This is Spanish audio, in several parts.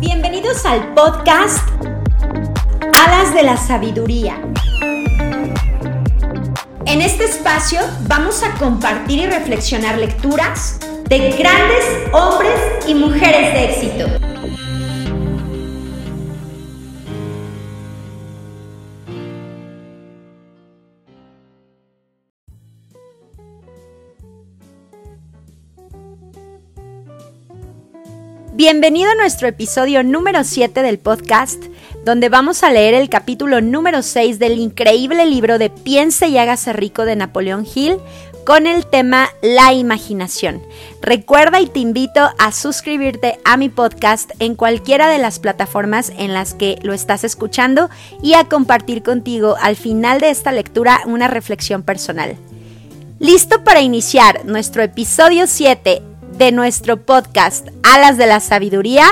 Bienvenidos al podcast Alas de la Sabiduría. En este espacio vamos a compartir y reflexionar lecturas de grandes hombres y mujeres de éxito. Bienvenido a nuestro episodio número 7 del podcast, donde vamos a leer el capítulo número 6 del increíble libro de Piense y hágase rico de Napoleón Hill con el tema La imaginación. Recuerda y te invito a suscribirte a mi podcast en cualquiera de las plataformas en las que lo estás escuchando y a compartir contigo al final de esta lectura una reflexión personal. ¿Listo para iniciar nuestro episodio 7 de nuestro podcast Alas de la Sabiduría,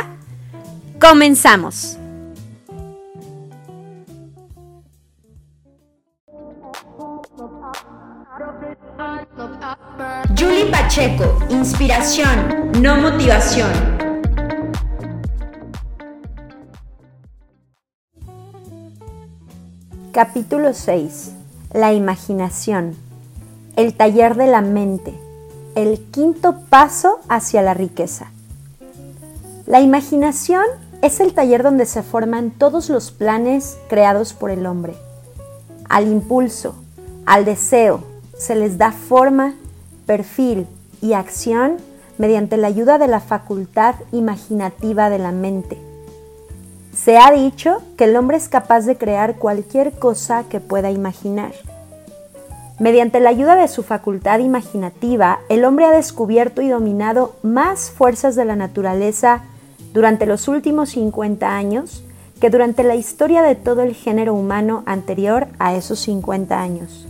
comenzamos. Julie Pacheco, inspiración, no motivación. Capítulo 6. La imaginación. El taller de la mente el quinto paso hacia la riqueza. La imaginación es el taller donde se forman todos los planes creados por el hombre. Al impulso, al deseo, se les da forma, perfil y acción mediante la ayuda de la facultad imaginativa de la mente. Se ha dicho que el hombre es capaz de crear cualquier cosa que pueda imaginar. Mediante la ayuda de su facultad imaginativa, el hombre ha descubierto y dominado más fuerzas de la naturaleza durante los últimos 50 años que durante la historia de todo el género humano anterior a esos 50 años.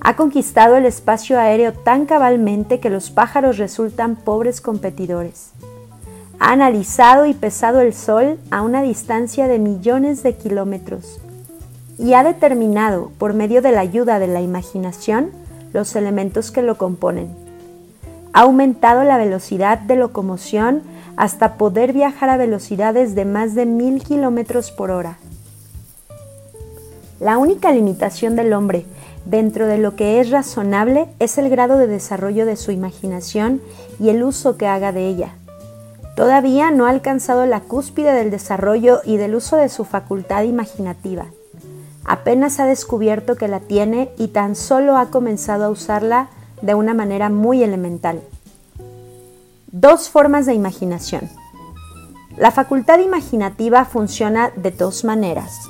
Ha conquistado el espacio aéreo tan cabalmente que los pájaros resultan pobres competidores. Ha analizado y pesado el Sol a una distancia de millones de kilómetros y ha determinado, por medio de la ayuda de la imaginación, los elementos que lo componen. Ha aumentado la velocidad de locomoción hasta poder viajar a velocidades de más de mil kilómetros por hora. La única limitación del hombre dentro de lo que es razonable es el grado de desarrollo de su imaginación y el uso que haga de ella. Todavía no ha alcanzado la cúspide del desarrollo y del uso de su facultad imaginativa apenas ha descubierto que la tiene y tan solo ha comenzado a usarla de una manera muy elemental. Dos formas de imaginación. La facultad imaginativa funciona de dos maneras.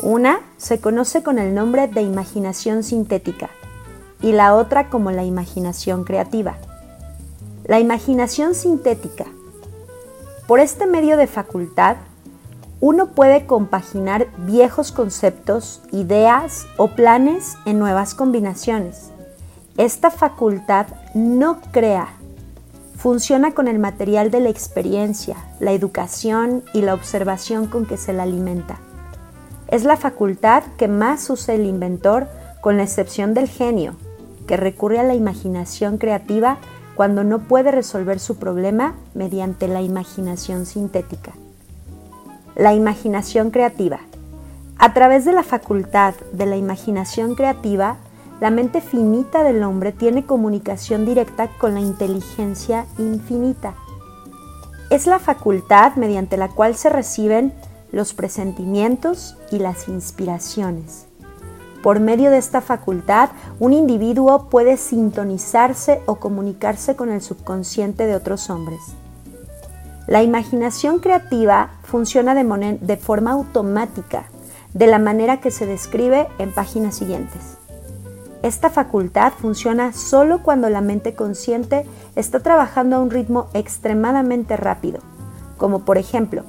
Una se conoce con el nombre de imaginación sintética y la otra como la imaginación creativa. La imaginación sintética. Por este medio de facultad uno puede compaginar viejos conceptos, ideas o planes en nuevas combinaciones. Esta facultad no crea, funciona con el material de la experiencia, la educación y la observación con que se la alimenta. Es la facultad que más usa el inventor con la excepción del genio, que recurre a la imaginación creativa cuando no puede resolver su problema mediante la imaginación sintética la imaginación creativa. A través de la facultad de la imaginación creativa, la mente finita del hombre tiene comunicación directa con la inteligencia infinita. Es la facultad mediante la cual se reciben los presentimientos y las inspiraciones. Por medio de esta facultad, un individuo puede sintonizarse o comunicarse con el subconsciente de otros hombres. La imaginación creativa funciona de, forma automática, de la manera que se describe en páginas siguientes. Esta facultad funciona solo cuando la mente consciente está trabajando a un ritmo extremadamente rápido, como por ejemplo,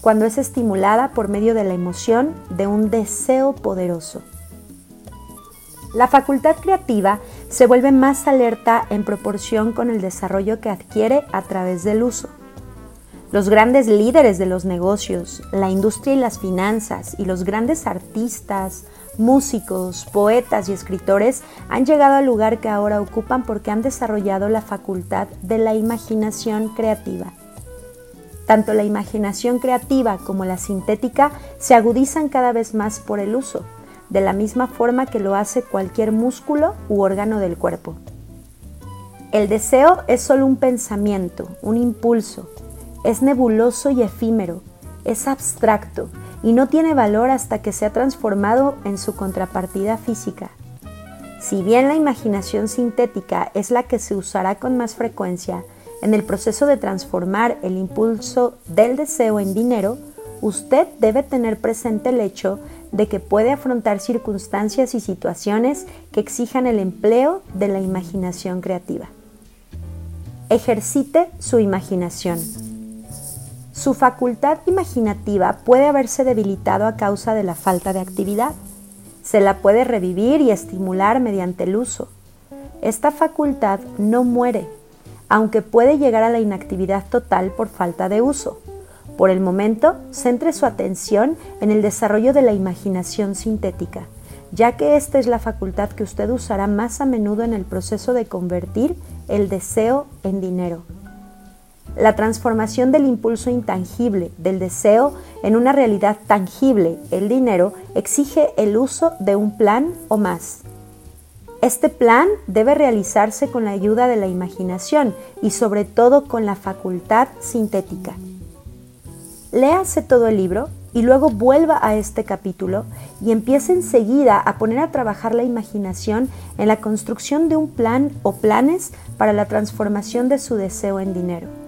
cuando es estimulada por medio de la emoción de un deseo poderoso. La facultad creativa se vuelve más alerta en proporción con el desarrollo que adquiere a través del uso. Los grandes líderes de los negocios, la industria y las finanzas y los grandes artistas, músicos, poetas y escritores han llegado al lugar que ahora ocupan porque han desarrollado la facultad de la imaginación creativa. Tanto la imaginación creativa como la sintética se agudizan cada vez más por el uso, de la misma forma que lo hace cualquier músculo u órgano del cuerpo. El deseo es solo un pensamiento, un impulso, es nebuloso y efímero, es abstracto y no tiene valor hasta que se ha transformado en su contrapartida física. Si bien la imaginación sintética es la que se usará con más frecuencia en el proceso de transformar el impulso del deseo en dinero, usted debe tener presente el hecho de que puede afrontar circunstancias y situaciones que exijan el empleo de la imaginación creativa. Ejercite su imaginación. Su facultad imaginativa puede haberse debilitado a causa de la falta de actividad. Se la puede revivir y estimular mediante el uso. Esta facultad no muere, aunque puede llegar a la inactividad total por falta de uso. Por el momento, centre su atención en el desarrollo de la imaginación sintética, ya que esta es la facultad que usted usará más a menudo en el proceso de convertir el deseo en dinero. La transformación del impulso intangible del deseo en una realidad tangible, el dinero, exige el uso de un plan o más. Este plan debe realizarse con la ayuda de la imaginación y sobre todo con la facultad sintética. Léase todo el libro y luego vuelva a este capítulo y empiece enseguida a poner a trabajar la imaginación en la construcción de un plan o planes para la transformación de su deseo en dinero.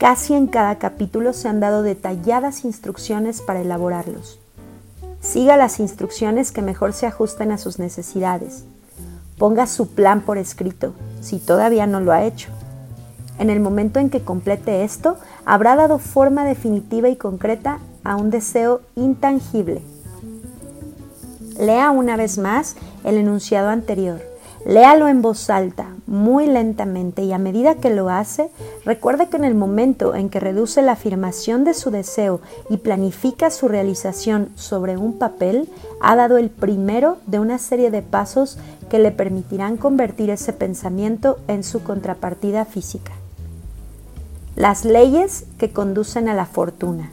Casi en cada capítulo se han dado detalladas instrucciones para elaborarlos. Siga las instrucciones que mejor se ajusten a sus necesidades. Ponga su plan por escrito, si todavía no lo ha hecho. En el momento en que complete esto, habrá dado forma definitiva y concreta a un deseo intangible. Lea una vez más el enunciado anterior. Léalo en voz alta, muy lentamente y a medida que lo hace, recuerde que en el momento en que reduce la afirmación de su deseo y planifica su realización sobre un papel, ha dado el primero de una serie de pasos que le permitirán convertir ese pensamiento en su contrapartida física. Las leyes que conducen a la fortuna.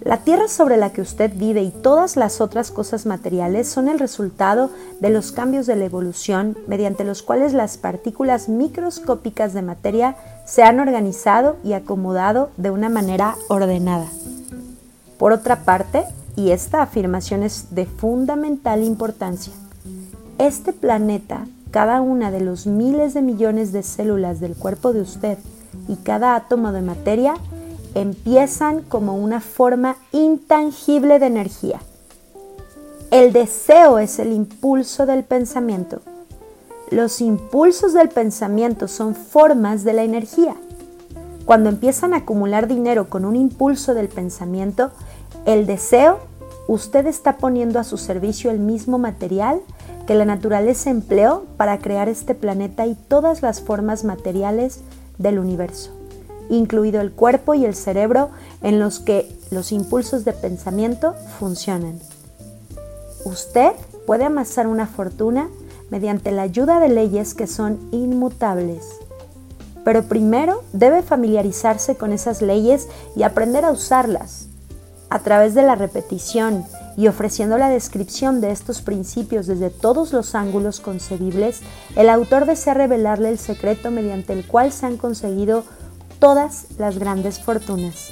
La tierra sobre la que usted vive y todas las otras cosas materiales son el resultado de los cambios de la evolución mediante los cuales las partículas microscópicas de materia se han organizado y acomodado de una manera ordenada. Por otra parte, y esta afirmación es de fundamental importancia, este planeta, cada una de los miles de millones de células del cuerpo de usted y cada átomo de materia empiezan como una forma intangible de energía. El deseo es el impulso del pensamiento. Los impulsos del pensamiento son formas de la energía. Cuando empiezan a acumular dinero con un impulso del pensamiento, el deseo, usted está poniendo a su servicio el mismo material que la naturaleza empleó para crear este planeta y todas las formas materiales del universo incluido el cuerpo y el cerebro en los que los impulsos de pensamiento funcionan. Usted puede amasar una fortuna mediante la ayuda de leyes que son inmutables. Pero primero debe familiarizarse con esas leyes y aprender a usarlas. A través de la repetición y ofreciendo la descripción de estos principios desde todos los ángulos concebibles, el autor desea revelarle el secreto mediante el cual se han conseguido todas las grandes fortunas.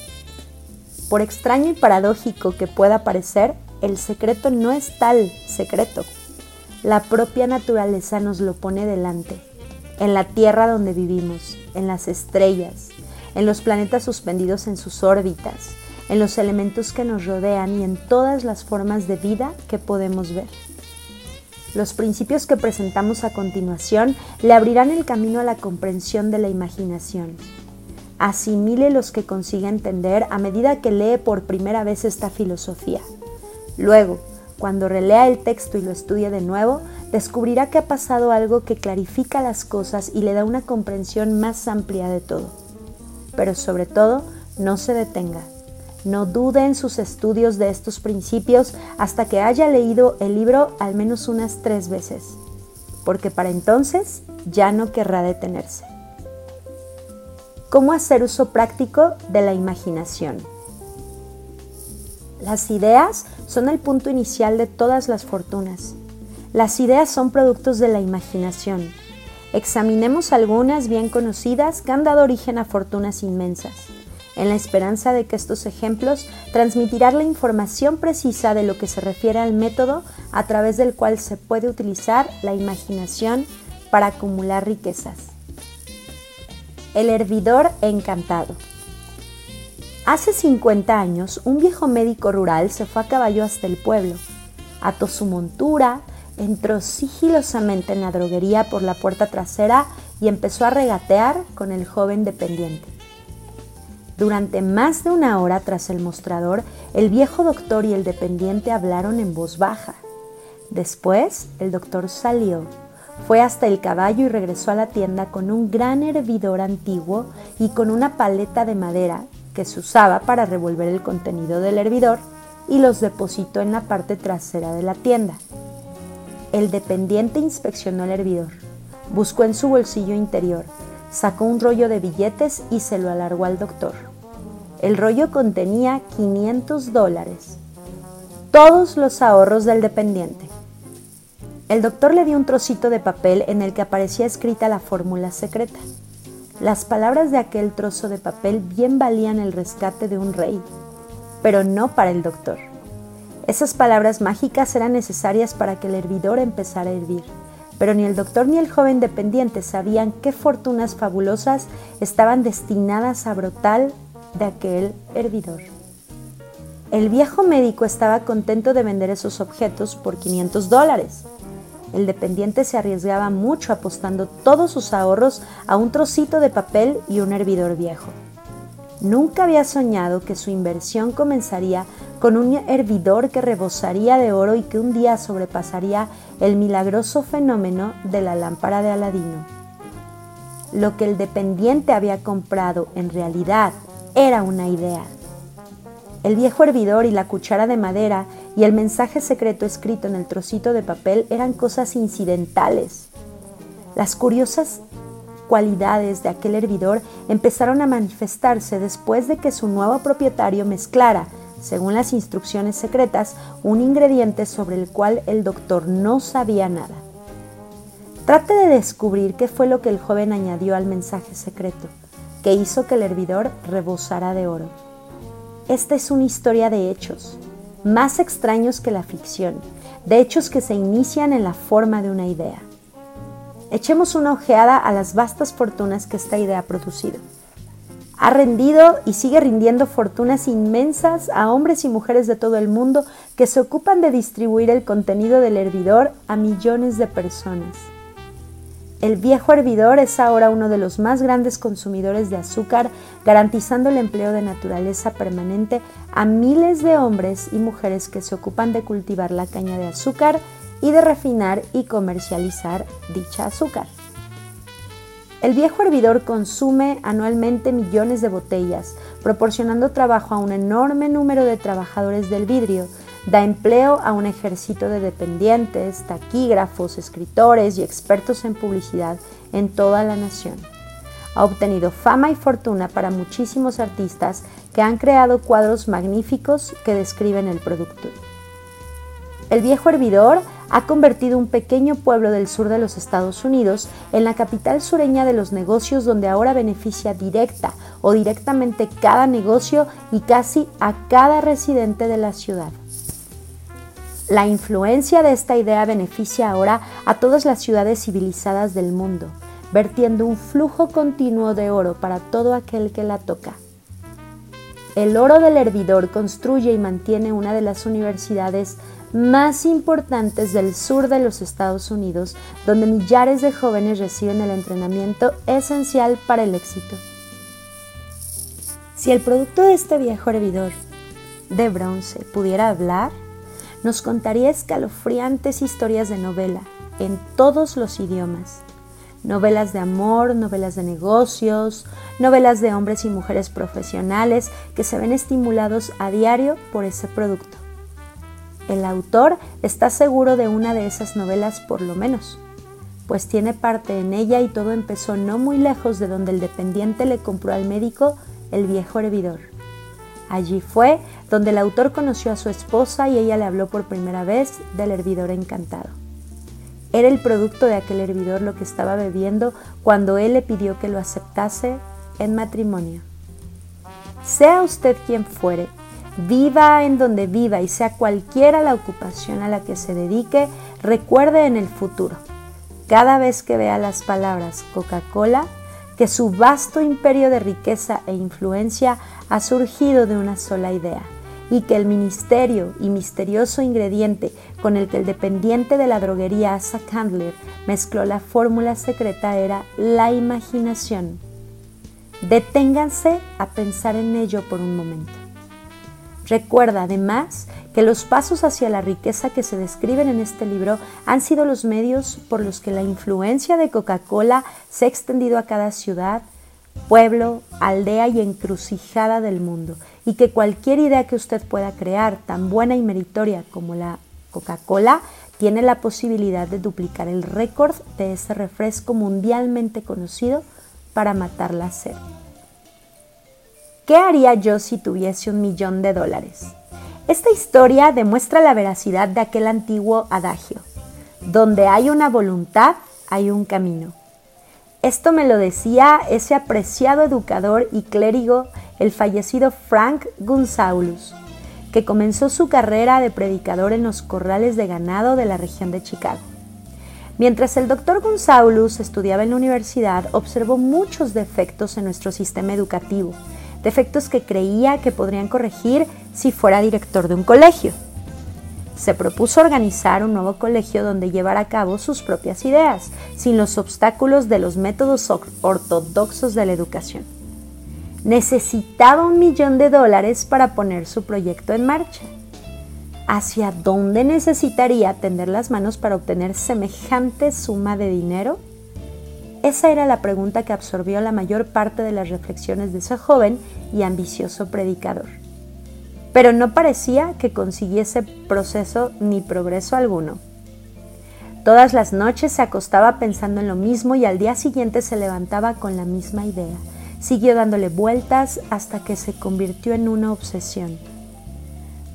Por extraño y paradójico que pueda parecer, el secreto no es tal secreto. La propia naturaleza nos lo pone delante, en la tierra donde vivimos, en las estrellas, en los planetas suspendidos en sus órbitas, en los elementos que nos rodean y en todas las formas de vida que podemos ver. Los principios que presentamos a continuación le abrirán el camino a la comprensión de la imaginación asimile los que consiga entender a medida que lee por primera vez esta filosofía. Luego, cuando relea el texto y lo estudie de nuevo, descubrirá que ha pasado algo que clarifica las cosas y le da una comprensión más amplia de todo. pero sobre todo, no se detenga. No dude en sus estudios de estos principios hasta que haya leído el libro al menos unas tres veces, porque para entonces ya no querrá detenerse. ¿Cómo hacer uso práctico de la imaginación? Las ideas son el punto inicial de todas las fortunas. Las ideas son productos de la imaginación. Examinemos algunas bien conocidas que han dado origen a fortunas inmensas, en la esperanza de que estos ejemplos transmitirán la información precisa de lo que se refiere al método a través del cual se puede utilizar la imaginación para acumular riquezas. El hervidor encantado. Hace 50 años, un viejo médico rural se fue a caballo hasta el pueblo. Ató su montura, entró sigilosamente en la droguería por la puerta trasera y empezó a regatear con el joven dependiente. Durante más de una hora tras el mostrador, el viejo doctor y el dependiente hablaron en voz baja. Después, el doctor salió fue hasta el caballo y regresó a la tienda con un gran hervidor antiguo y con una paleta de madera que se usaba para revolver el contenido del hervidor y los depositó en la parte trasera de la tienda. El dependiente inspeccionó el hervidor, buscó en su bolsillo interior, sacó un rollo de billetes y se lo alargó al doctor. El rollo contenía 500 dólares, todos los ahorros del dependiente. El doctor le dio un trocito de papel en el que aparecía escrita la fórmula secreta. Las palabras de aquel trozo de papel bien valían el rescate de un rey, pero no para el doctor. Esas palabras mágicas eran necesarias para que el hervidor empezara a hervir, pero ni el doctor ni el joven dependiente sabían qué fortunas fabulosas estaban destinadas a brotar de aquel hervidor. El viejo médico estaba contento de vender esos objetos por 500 dólares el dependiente se arriesgaba mucho apostando todos sus ahorros a un trocito de papel y un hervidor viejo. Nunca había soñado que su inversión comenzaría con un hervidor que rebosaría de oro y que un día sobrepasaría el milagroso fenómeno de la lámpara de Aladino. Lo que el dependiente había comprado en realidad era una idea. El viejo hervidor y la cuchara de madera y el mensaje secreto escrito en el trocito de papel eran cosas incidentales. Las curiosas cualidades de aquel hervidor empezaron a manifestarse después de que su nuevo propietario mezclara, según las instrucciones secretas, un ingrediente sobre el cual el doctor no sabía nada. Trate de descubrir qué fue lo que el joven añadió al mensaje secreto, que hizo que el hervidor rebosara de oro. Esta es una historia de hechos, más extraños que la ficción, de hechos que se inician en la forma de una idea. Echemos una ojeada a las vastas fortunas que esta idea ha producido. Ha rendido y sigue rindiendo fortunas inmensas a hombres y mujeres de todo el mundo que se ocupan de distribuir el contenido del hervidor a millones de personas. El viejo hervidor es ahora uno de los más grandes consumidores de azúcar, garantizando el empleo de naturaleza permanente a miles de hombres y mujeres que se ocupan de cultivar la caña de azúcar y de refinar y comercializar dicha azúcar. El viejo hervidor consume anualmente millones de botellas, proporcionando trabajo a un enorme número de trabajadores del vidrio, Da empleo a un ejército de dependientes, taquígrafos, escritores y expertos en publicidad en toda la nación. Ha obtenido fama y fortuna para muchísimos artistas que han creado cuadros magníficos que describen el producto. El viejo hervidor ha convertido un pequeño pueblo del sur de los Estados Unidos en la capital sureña de los negocios donde ahora beneficia directa o directamente cada negocio y casi a cada residente de la ciudad. La influencia de esta idea beneficia ahora a todas las ciudades civilizadas del mundo, vertiendo un flujo continuo de oro para todo aquel que la toca. El oro del hervidor construye y mantiene una de las universidades más importantes del sur de los Estados Unidos, donde millares de jóvenes reciben el entrenamiento esencial para el éxito. Si el producto de este viejo hervidor de bronce pudiera hablar, nos contaría escalofriantes historias de novela en todos los idiomas. novelas de amor, novelas de negocios, novelas de hombres y mujeres profesionales que se ven estimulados a diario por ese producto. El autor está seguro de una de esas novelas por lo menos, pues tiene parte en ella y todo empezó no muy lejos de donde el dependiente le compró al médico el viejo hervidor. Allí fue donde el autor conoció a su esposa y ella le habló por primera vez del hervidor encantado. Era el producto de aquel hervidor lo que estaba bebiendo cuando él le pidió que lo aceptase en matrimonio. Sea usted quien fuere, viva en donde viva y sea cualquiera la ocupación a la que se dedique, recuerde en el futuro, cada vez que vea las palabras Coca-Cola, que su vasto imperio de riqueza e influencia ha surgido de una sola idea y que el ministerio y misterioso ingrediente con el que el dependiente de la droguería Asa Candler mezcló la fórmula secreta era la imaginación. Deténganse a pensar en ello por un momento. Recuerda además que los pasos hacia la riqueza que se describen en este libro han sido los medios por los que la influencia de Coca-Cola se ha extendido a cada ciudad, pueblo, aldea y encrucijada del mundo, y que cualquier idea que usted pueda crear, tan buena y meritoria como la Coca-Cola, tiene la posibilidad de duplicar el récord de ese refresco mundialmente conocido para matar la sed. ¿Qué haría yo si tuviese un millón de dólares? Esta historia demuestra la veracidad de aquel antiguo adagio. Donde hay una voluntad, hay un camino. Esto me lo decía ese apreciado educador y clérigo, el fallecido Frank Gunsaulus, que comenzó su carrera de predicador en los corrales de ganado de la región de Chicago. Mientras el doctor Gunsaulus estudiaba en la universidad, observó muchos defectos en nuestro sistema educativo defectos que creía que podrían corregir si fuera director de un colegio. Se propuso organizar un nuevo colegio donde llevar a cabo sus propias ideas, sin los obstáculos de los métodos ortodoxos de la educación. Necesitaba un millón de dólares para poner su proyecto en marcha. ¿Hacia dónde necesitaría tender las manos para obtener semejante suma de dinero? Esa era la pregunta que absorbió la mayor parte de las reflexiones de ese joven y ambicioso predicador. Pero no parecía que consiguiese proceso ni progreso alguno. Todas las noches se acostaba pensando en lo mismo y al día siguiente se levantaba con la misma idea. Siguió dándole vueltas hasta que se convirtió en una obsesión.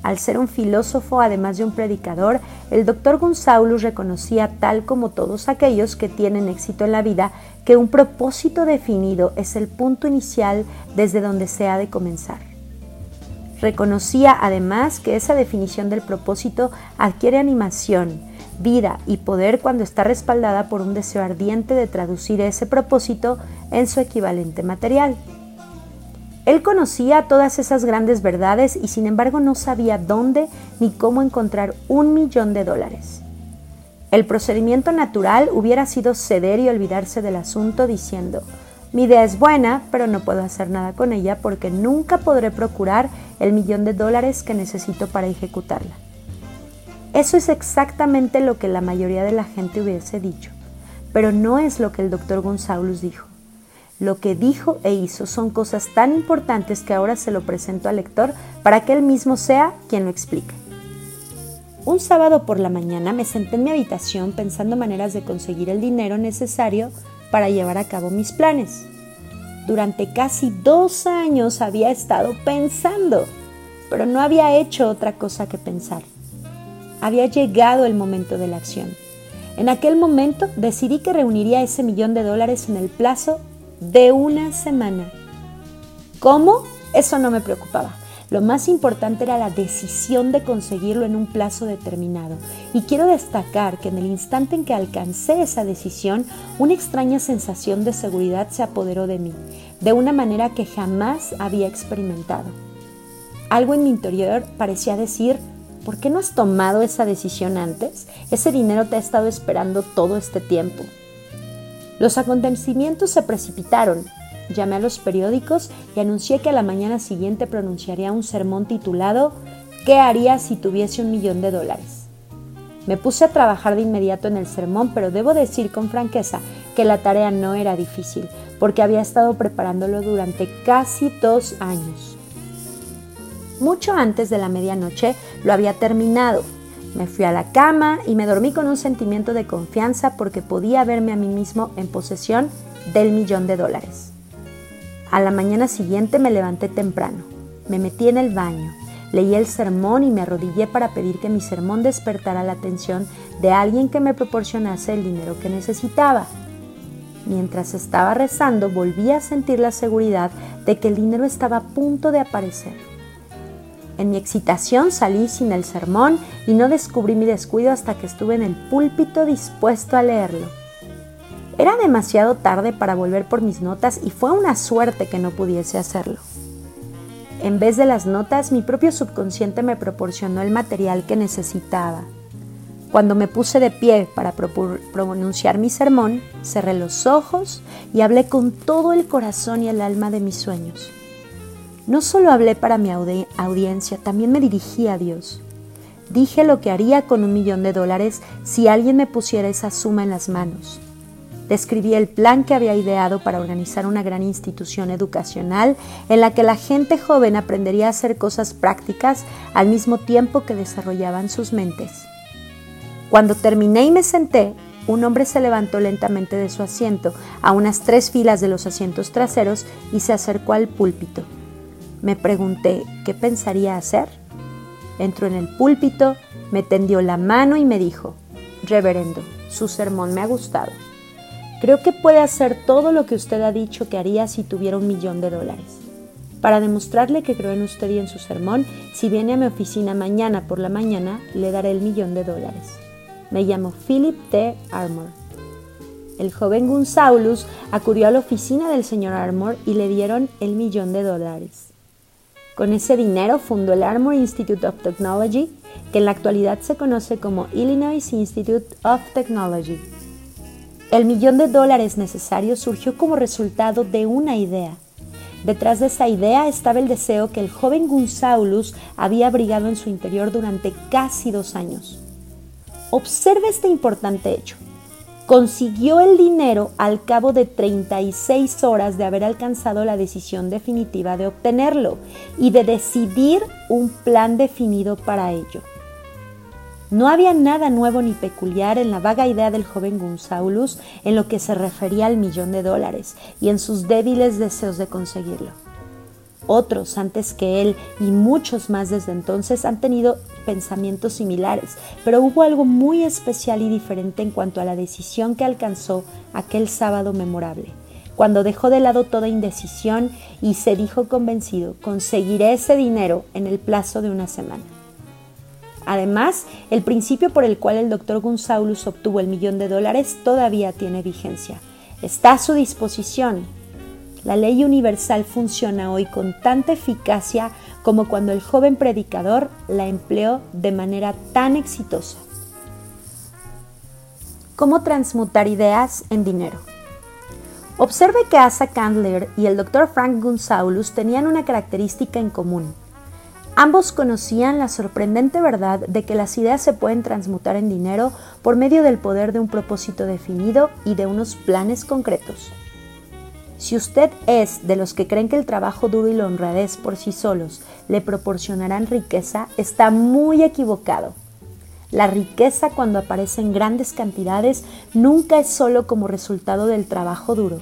Al ser un filósofo, además de un predicador, el doctor Gonzaulus reconocía, tal como todos aquellos que tienen éxito en la vida, que un propósito definido es el punto inicial desde donde se ha de comenzar. Reconocía además que esa definición del propósito adquiere animación, vida y poder cuando está respaldada por un deseo ardiente de traducir ese propósito en su equivalente material. Él conocía todas esas grandes verdades y sin embargo no sabía dónde ni cómo encontrar un millón de dólares. El procedimiento natural hubiera sido ceder y olvidarse del asunto diciendo, mi idea es buena, pero no puedo hacer nada con ella porque nunca podré procurar el millón de dólares que necesito para ejecutarla. Eso es exactamente lo que la mayoría de la gente hubiese dicho, pero no es lo que el doctor González dijo. Lo que dijo e hizo son cosas tan importantes que ahora se lo presento al lector para que él mismo sea quien lo explique. Un sábado por la mañana me senté en mi habitación pensando maneras de conseguir el dinero necesario para llevar a cabo mis planes. Durante casi dos años había estado pensando, pero no había hecho otra cosa que pensar. Había llegado el momento de la acción. En aquel momento decidí que reuniría ese millón de dólares en el plazo de una semana. ¿Cómo? Eso no me preocupaba. Lo más importante era la decisión de conseguirlo en un plazo determinado. Y quiero destacar que en el instante en que alcancé esa decisión, una extraña sensación de seguridad se apoderó de mí, de una manera que jamás había experimentado. Algo en mi interior parecía decir, ¿por qué no has tomado esa decisión antes? Ese dinero te ha estado esperando todo este tiempo. Los acontecimientos se precipitaron. Llamé a los periódicos y anuncié que a la mañana siguiente pronunciaría un sermón titulado ¿Qué haría si tuviese un millón de dólares? Me puse a trabajar de inmediato en el sermón, pero debo decir con franqueza que la tarea no era difícil, porque había estado preparándolo durante casi dos años. Mucho antes de la medianoche lo había terminado. Me fui a la cama y me dormí con un sentimiento de confianza porque podía verme a mí mismo en posesión del millón de dólares. A la mañana siguiente me levanté temprano, me metí en el baño, leí el sermón y me arrodillé para pedir que mi sermón despertara la atención de alguien que me proporcionase el dinero que necesitaba. Mientras estaba rezando volví a sentir la seguridad de que el dinero estaba a punto de aparecer. En mi excitación salí sin el sermón y no descubrí mi descuido hasta que estuve en el púlpito dispuesto a leerlo. Era demasiado tarde para volver por mis notas y fue una suerte que no pudiese hacerlo. En vez de las notas, mi propio subconsciente me proporcionó el material que necesitaba. Cuando me puse de pie para pronunciar mi sermón, cerré los ojos y hablé con todo el corazón y el alma de mis sueños. No solo hablé para mi audiencia, también me dirigí a Dios. Dije lo que haría con un millón de dólares si alguien me pusiera esa suma en las manos. Describí el plan que había ideado para organizar una gran institución educacional en la que la gente joven aprendería a hacer cosas prácticas al mismo tiempo que desarrollaban sus mentes. Cuando terminé y me senté, un hombre se levantó lentamente de su asiento a unas tres filas de los asientos traseros y se acercó al púlpito. Me pregunté qué pensaría hacer. Entró en el púlpito, me tendió la mano y me dijo, Reverendo, su sermón me ha gustado. Creo que puede hacer todo lo que usted ha dicho que haría si tuviera un millón de dólares. Para demostrarle que creo en usted y en su sermón, si viene a mi oficina mañana por la mañana, le daré el millón de dólares. Me llamo Philip T. Armour. El joven Gunsaulus acudió a la oficina del señor Armour y le dieron el millón de dólares. Con ese dinero fundó el Armour Institute of Technology, que en la actualidad se conoce como Illinois Institute of Technology. El millón de dólares necesario surgió como resultado de una idea. Detrás de esa idea estaba el deseo que el joven Gunsaulus había abrigado en su interior durante casi dos años. Observe este importante hecho. Consiguió el dinero al cabo de 36 horas de haber alcanzado la decisión definitiva de obtenerlo y de decidir un plan definido para ello. No había nada nuevo ni peculiar en la vaga idea del joven Gunsaulus en lo que se refería al millón de dólares y en sus débiles deseos de conseguirlo. Otros antes que él y muchos más desde entonces han tenido pensamientos similares, pero hubo algo muy especial y diferente en cuanto a la decisión que alcanzó aquel sábado memorable, cuando dejó de lado toda indecisión y se dijo convencido, conseguiré ese dinero en el plazo de una semana. Además, el principio por el cual el doctor Gunsaulus obtuvo el millón de dólares todavía tiene vigencia. Está a su disposición. La ley universal funciona hoy con tanta eficacia como cuando el joven predicador la empleó de manera tan exitosa. ¿Cómo transmutar ideas en dinero? Observe que Asa Candler y el doctor Frank Gunsaulus tenían una característica en común Ambos conocían la sorprendente verdad de que las ideas se pueden transmutar en dinero por medio del poder de un propósito definido y de unos planes concretos. Si usted es de los que creen que el trabajo duro y la honradez por sí solos le proporcionarán riqueza, está muy equivocado. La riqueza cuando aparece en grandes cantidades nunca es solo como resultado del trabajo duro.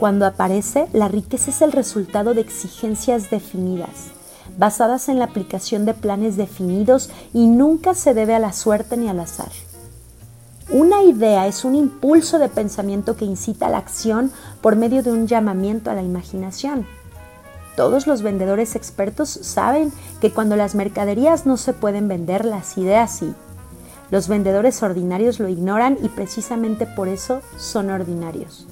Cuando aparece, la riqueza es el resultado de exigencias definidas basadas en la aplicación de planes definidos y nunca se debe a la suerte ni al azar. Una idea es un impulso de pensamiento que incita a la acción por medio de un llamamiento a la imaginación. Todos los vendedores expertos saben que cuando las mercaderías no se pueden vender, las ideas sí. Los vendedores ordinarios lo ignoran y precisamente por eso son ordinarios.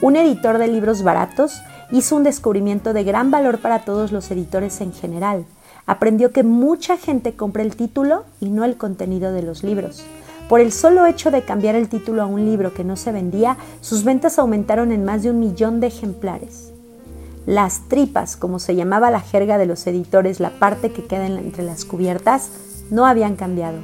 Un editor de libros baratos hizo un descubrimiento de gran valor para todos los editores en general. Aprendió que mucha gente compra el título y no el contenido de los libros. Por el solo hecho de cambiar el título a un libro que no se vendía, sus ventas aumentaron en más de un millón de ejemplares. Las tripas, como se llamaba la jerga de los editores, la parte que queda entre las cubiertas, no habían cambiado.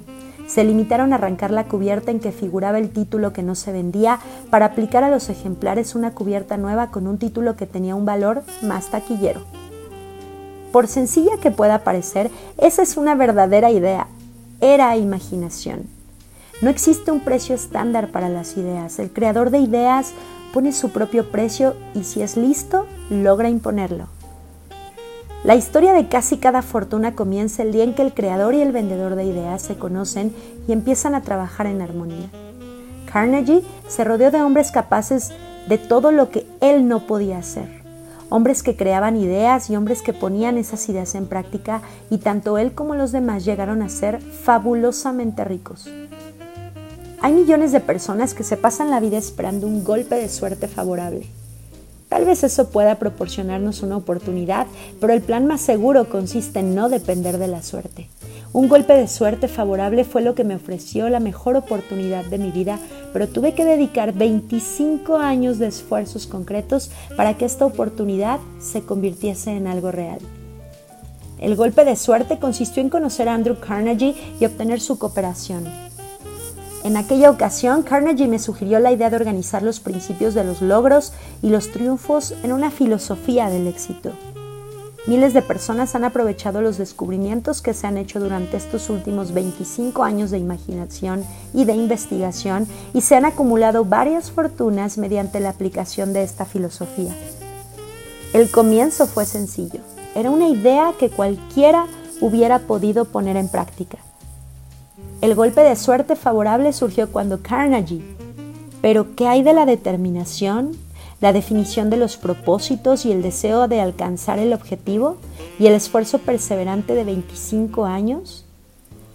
Se limitaron a arrancar la cubierta en que figuraba el título que no se vendía para aplicar a los ejemplares una cubierta nueva con un título que tenía un valor más taquillero. Por sencilla que pueda parecer, esa es una verdadera idea. Era imaginación. No existe un precio estándar para las ideas. El creador de ideas pone su propio precio y si es listo, logra imponerlo. La historia de casi cada fortuna comienza el día en que el creador y el vendedor de ideas se conocen y empiezan a trabajar en armonía. Carnegie se rodeó de hombres capaces de todo lo que él no podía hacer. Hombres que creaban ideas y hombres que ponían esas ideas en práctica y tanto él como los demás llegaron a ser fabulosamente ricos. Hay millones de personas que se pasan la vida esperando un golpe de suerte favorable. Tal vez eso pueda proporcionarnos una oportunidad, pero el plan más seguro consiste en no depender de la suerte. Un golpe de suerte favorable fue lo que me ofreció la mejor oportunidad de mi vida, pero tuve que dedicar 25 años de esfuerzos concretos para que esta oportunidad se convirtiese en algo real. El golpe de suerte consistió en conocer a Andrew Carnegie y obtener su cooperación. En aquella ocasión, Carnegie me sugirió la idea de organizar los principios de los logros y los triunfos en una filosofía del éxito. Miles de personas han aprovechado los descubrimientos que se han hecho durante estos últimos 25 años de imaginación y de investigación y se han acumulado varias fortunas mediante la aplicación de esta filosofía. El comienzo fue sencillo. Era una idea que cualquiera hubiera podido poner en práctica. El golpe de suerte favorable surgió cuando Carnegie. Pero ¿qué hay de la determinación, la definición de los propósitos y el deseo de alcanzar el objetivo y el esfuerzo perseverante de 25 años?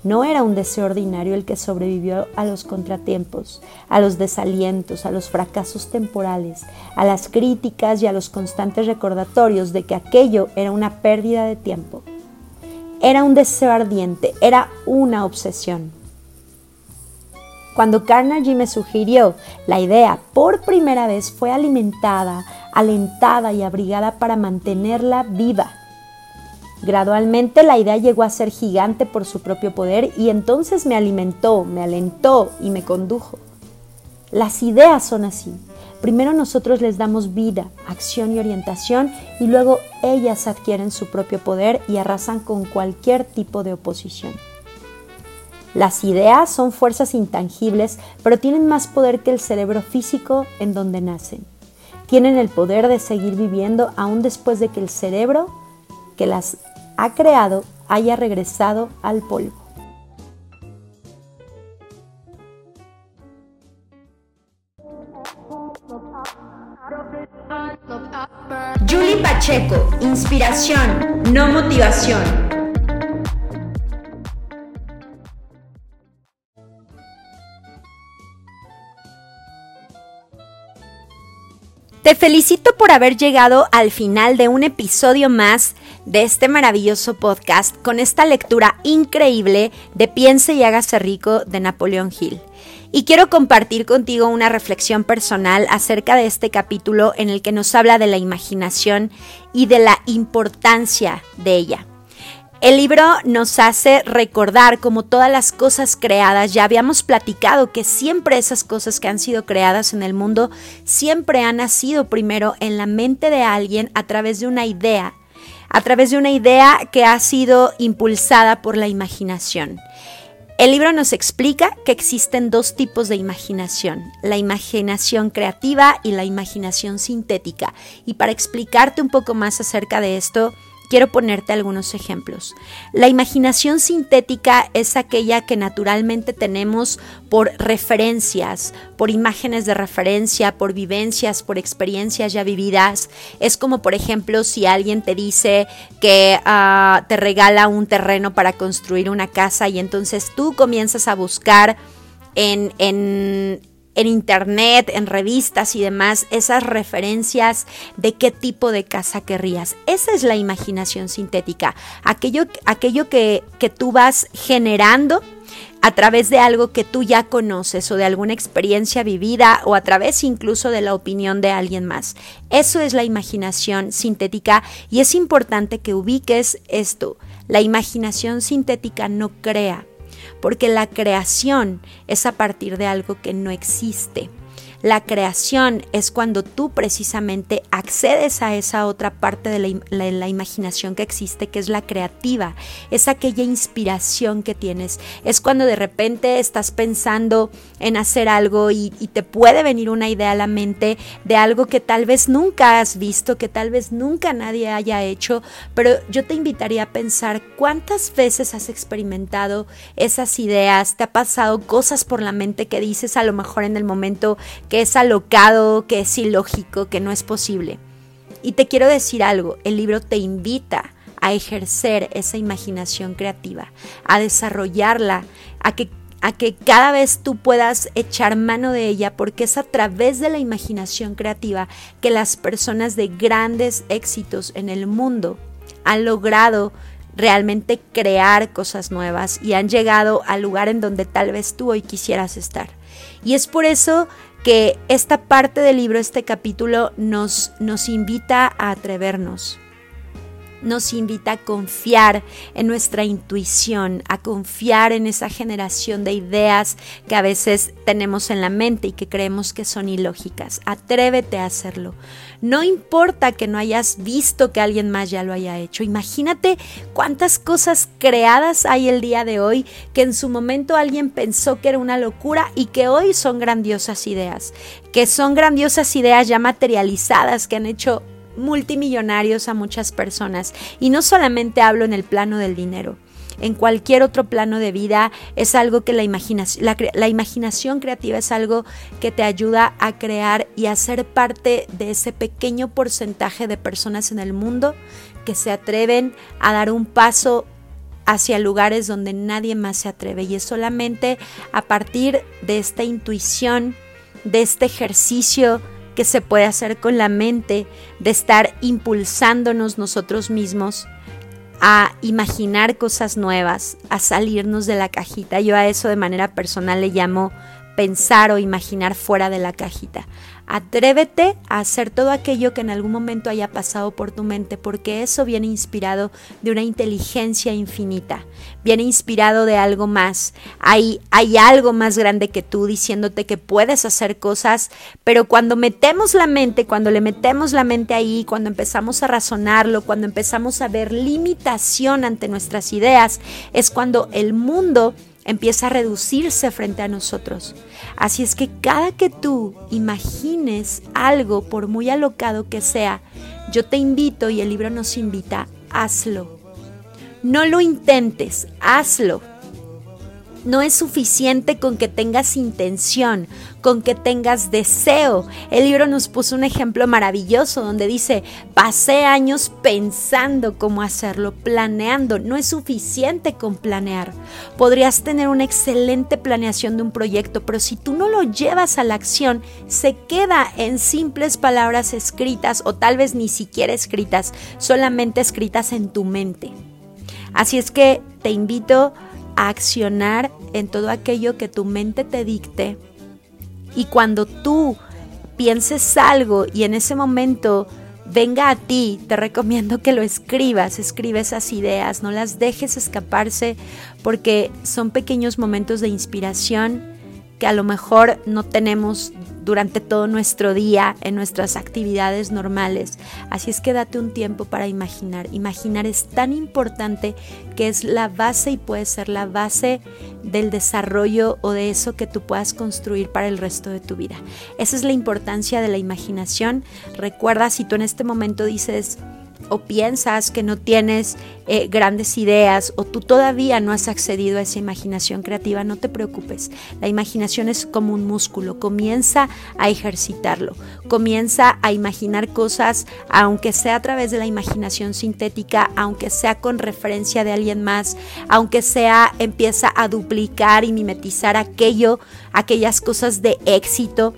No era un deseo ordinario el que sobrevivió a los contratiempos, a los desalientos, a los fracasos temporales, a las críticas y a los constantes recordatorios de que aquello era una pérdida de tiempo. Era un deseo ardiente, era una obsesión. Cuando Carnegie me sugirió la idea por primera vez fue alimentada, alentada y abrigada para mantenerla viva. Gradualmente la idea llegó a ser gigante por su propio poder y entonces me alimentó, me alentó y me condujo. Las ideas son así. Primero nosotros les damos vida, acción y orientación y luego ellas adquieren su propio poder y arrasan con cualquier tipo de oposición. Las ideas son fuerzas intangibles, pero tienen más poder que el cerebro físico en donde nacen. Tienen el poder de seguir viviendo aún después de que el cerebro que las ha creado haya regresado al polvo. Pacheco, inspiración, no motivación. Te felicito por haber llegado al final de un episodio más de este maravilloso podcast con esta lectura increíble de Piense y hágase rico de Napoleón Hill. Y quiero compartir contigo una reflexión personal acerca de este capítulo en el que nos habla de la imaginación y de la importancia de ella. El libro nos hace recordar como todas las cosas creadas, ya habíamos platicado que siempre esas cosas que han sido creadas en el mundo, siempre han nacido primero en la mente de alguien a través de una idea, a través de una idea que ha sido impulsada por la imaginación. El libro nos explica que existen dos tipos de imaginación, la imaginación creativa y la imaginación sintética. Y para explicarte un poco más acerca de esto, Quiero ponerte algunos ejemplos. La imaginación sintética es aquella que naturalmente tenemos por referencias, por imágenes de referencia, por vivencias, por experiencias ya vividas. Es como, por ejemplo, si alguien te dice que ah, te regala un terreno para construir una casa y entonces tú comienzas a buscar en, en en internet, en revistas y demás, esas referencias de qué tipo de casa querrías. Esa es la imaginación sintética, aquello, aquello que, que tú vas generando a través de algo que tú ya conoces o de alguna experiencia vivida o a través incluso de la opinión de alguien más. Eso es la imaginación sintética y es importante que ubiques esto. La imaginación sintética no crea, porque la creación es a partir de algo que no existe. La creación es cuando tú precisamente accedes a esa otra parte de la, imaginación que existe, que es la creativa, es aquella inspiración que tienes. Es cuando de repente estás pensando en hacer algo y, y te puede venir una idea a la mente de algo que tal vez nunca has visto, que tal vez nunca nadie haya hecho, pero yo te invitaría a pensar cuántas veces has experimentado esas ideas, te ha pasado cosas por la mente que dices a lo mejor en el momento que es alocado, que es ilógico, que no es posible. Y te quiero decir algo, el libro te invita a ejercer esa imaginación creativa, a desarrollarla, a que, a que cada vez tú puedas echar mano de ella, porque es a través de la imaginación creativa que las personas de grandes éxitos en el mundo han logrado realmente crear cosas nuevas y han llegado al lugar en donde tal vez tú hoy quisieras estar. Y es por eso que esta parte del libro, este capítulo, nos, nos invita a atrevernos, nos invita a confiar en nuestra intuición, a confiar en esa generación de ideas que a veces tenemos en la mente y que creemos que son ilógicas. Atrévete a hacerlo. No importa que no hayas visto que alguien más ya lo haya hecho. Imagínate cuántas cosas creadas hay el día de hoy que en su momento alguien pensó que era una locura y que hoy son grandiosas ideas, que son grandiosas ideas ya materializadas que han hecho multimillonarios a muchas personas. Y no solamente hablo en el plano del dinero. En cualquier otro plano de vida es algo que la imaginación, la, imaginación creativa es algo que te ayuda a crear y a ser parte de ese pequeño porcentaje de personas en el mundo que se atreven a dar un paso hacia lugares donde nadie más se atreve y es solamente a partir de esta intuición, de este ejercicio que se puede hacer con la mente, de estar impulsándonos nosotros mismos a imaginar cosas nuevas, a salirnos de la cajita. Yo a eso de manera personal le llamo pensar o imaginar fuera de la cajita, Atrévete a hacer todo aquello que en algún momento haya pasado por tu mente, porque eso viene inspirado de una inteligencia infinita, viene inspirado de algo más. Hay, hay algo más grande que tú diciéndote que puedes hacer cosas, pero cuando metemos la mente, cuando le metemos la mente ahí, cuando empezamos a razonarlo, cuando empezamos a ver limitación ante nuestras ideas, es cuando el mundo empieza a reducirse frente a nosotros. Así es que cada que tú imagines algo, por muy alocado que sea, yo te invito y el libro nos invita, hazlo. No lo intentes, hazlo. No es suficiente con que tengas intención, con que tengas deseo. El libro nos puso un ejemplo maravilloso donde dice, pasé años pensando cómo hacerlo, planeando. No es suficiente con planear. Podrías tener una excelente planeación de un proyecto, pero si tú no lo llevas a la acción, se queda en simples palabras escritas o tal vez ni siquiera escritas, solamente escritas en tu mente. Así es que te invito a accionar en todo aquello que tu mente te dicte y cuando tú pienses algo y en ese momento venga a ti, te recomiendo que lo escribas, escribe esas ideas, no las dejes escaparse porque son pequeños momentos de inspiración que a lo mejor no tenemos durante todo nuestro día en nuestras actividades normales. Así es que date un tiempo para imaginar. Imaginar es tan importante que es la base y puede ser la base del desarrollo o de eso que tú puedas construir para el resto de tu vida. Esa es la importancia de la imaginación. Recuerda si tú en este momento dices, o piensas que no tienes eh, grandes ideas o tú todavía no has accedido a esa imaginación creativa, no te preocupes. La imaginación es como un músculo, comienza a ejercitarlo, comienza a imaginar cosas, aunque sea a través de la imaginación sintética, aunque sea con referencia de alguien más, aunque sea empieza a duplicar y mimetizar aquello, aquellas cosas de éxito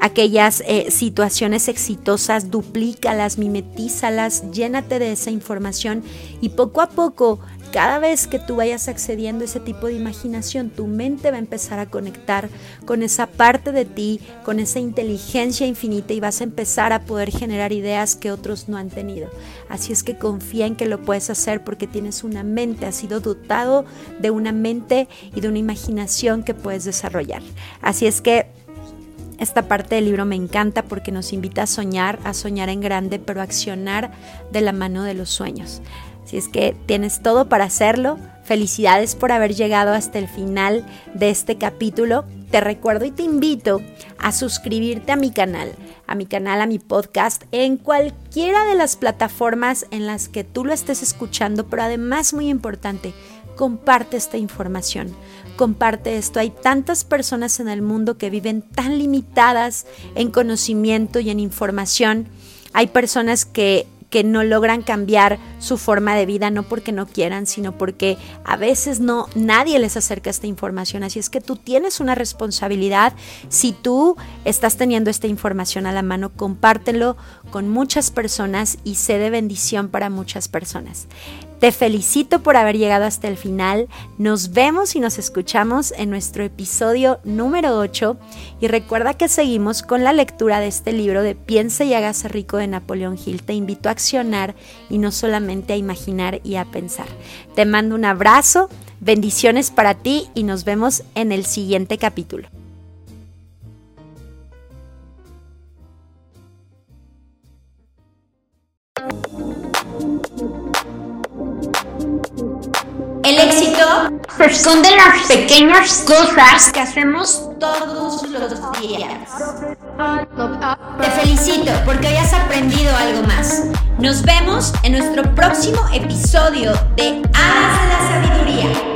aquellas eh, situaciones exitosas, duplícalas, mimetízalas, llénate de esa información y poco a poco cada vez que tú vayas accediendo a ese tipo de imaginación, tu mente va a empezar a conectar con esa parte de ti, con esa inteligencia infinita y vas a empezar a poder generar ideas que otros no han tenido. Así es que confía en que lo puedes hacer porque tienes una mente, has sido dotado de una mente y de una imaginación que puedes desarrollar. Así es que esta parte del libro me encanta porque nos invita a soñar, a soñar en grande, pero a accionar de la mano de los sueños. Si es que tienes todo para hacerlo, felicidades por haber llegado hasta el final de este capítulo. Te recuerdo y te invito a suscribirte a mi canal, a mi canal, a mi podcast, en cualquiera de las plataformas en las que tú lo estés escuchando, pero además muy importante, comparte esta información, comparte esto. Hay tantas personas en el mundo que viven tan limitadas en conocimiento y en información. Hay personas que que no logran cambiar su forma de vida, no porque no quieran, sino porque a veces no nadie les acerca esta información. Así es que tú tienes una responsabilidad. Si tú estás teniendo esta información a la mano, compártelo con muchas personas y sé de bendición para muchas personas. Te felicito por haber llegado hasta el final. Nos vemos y nos escuchamos en nuestro episodio número 8. Y recuerda que seguimos con la lectura de este libro de Piensa y hágase rico de Napoleón Hill. Te invito a accionar y no solamente a imaginar y a pensar. Te mando un abrazo, bendiciones para ti y nos vemos en el siguiente capítulo. Se esconde en las pequeñas cosas que hacemos todos los días. Te felicito porque hoy has aprendido algo más. Nos vemos en nuestro próximo episodio de Alas de la Sabiduría.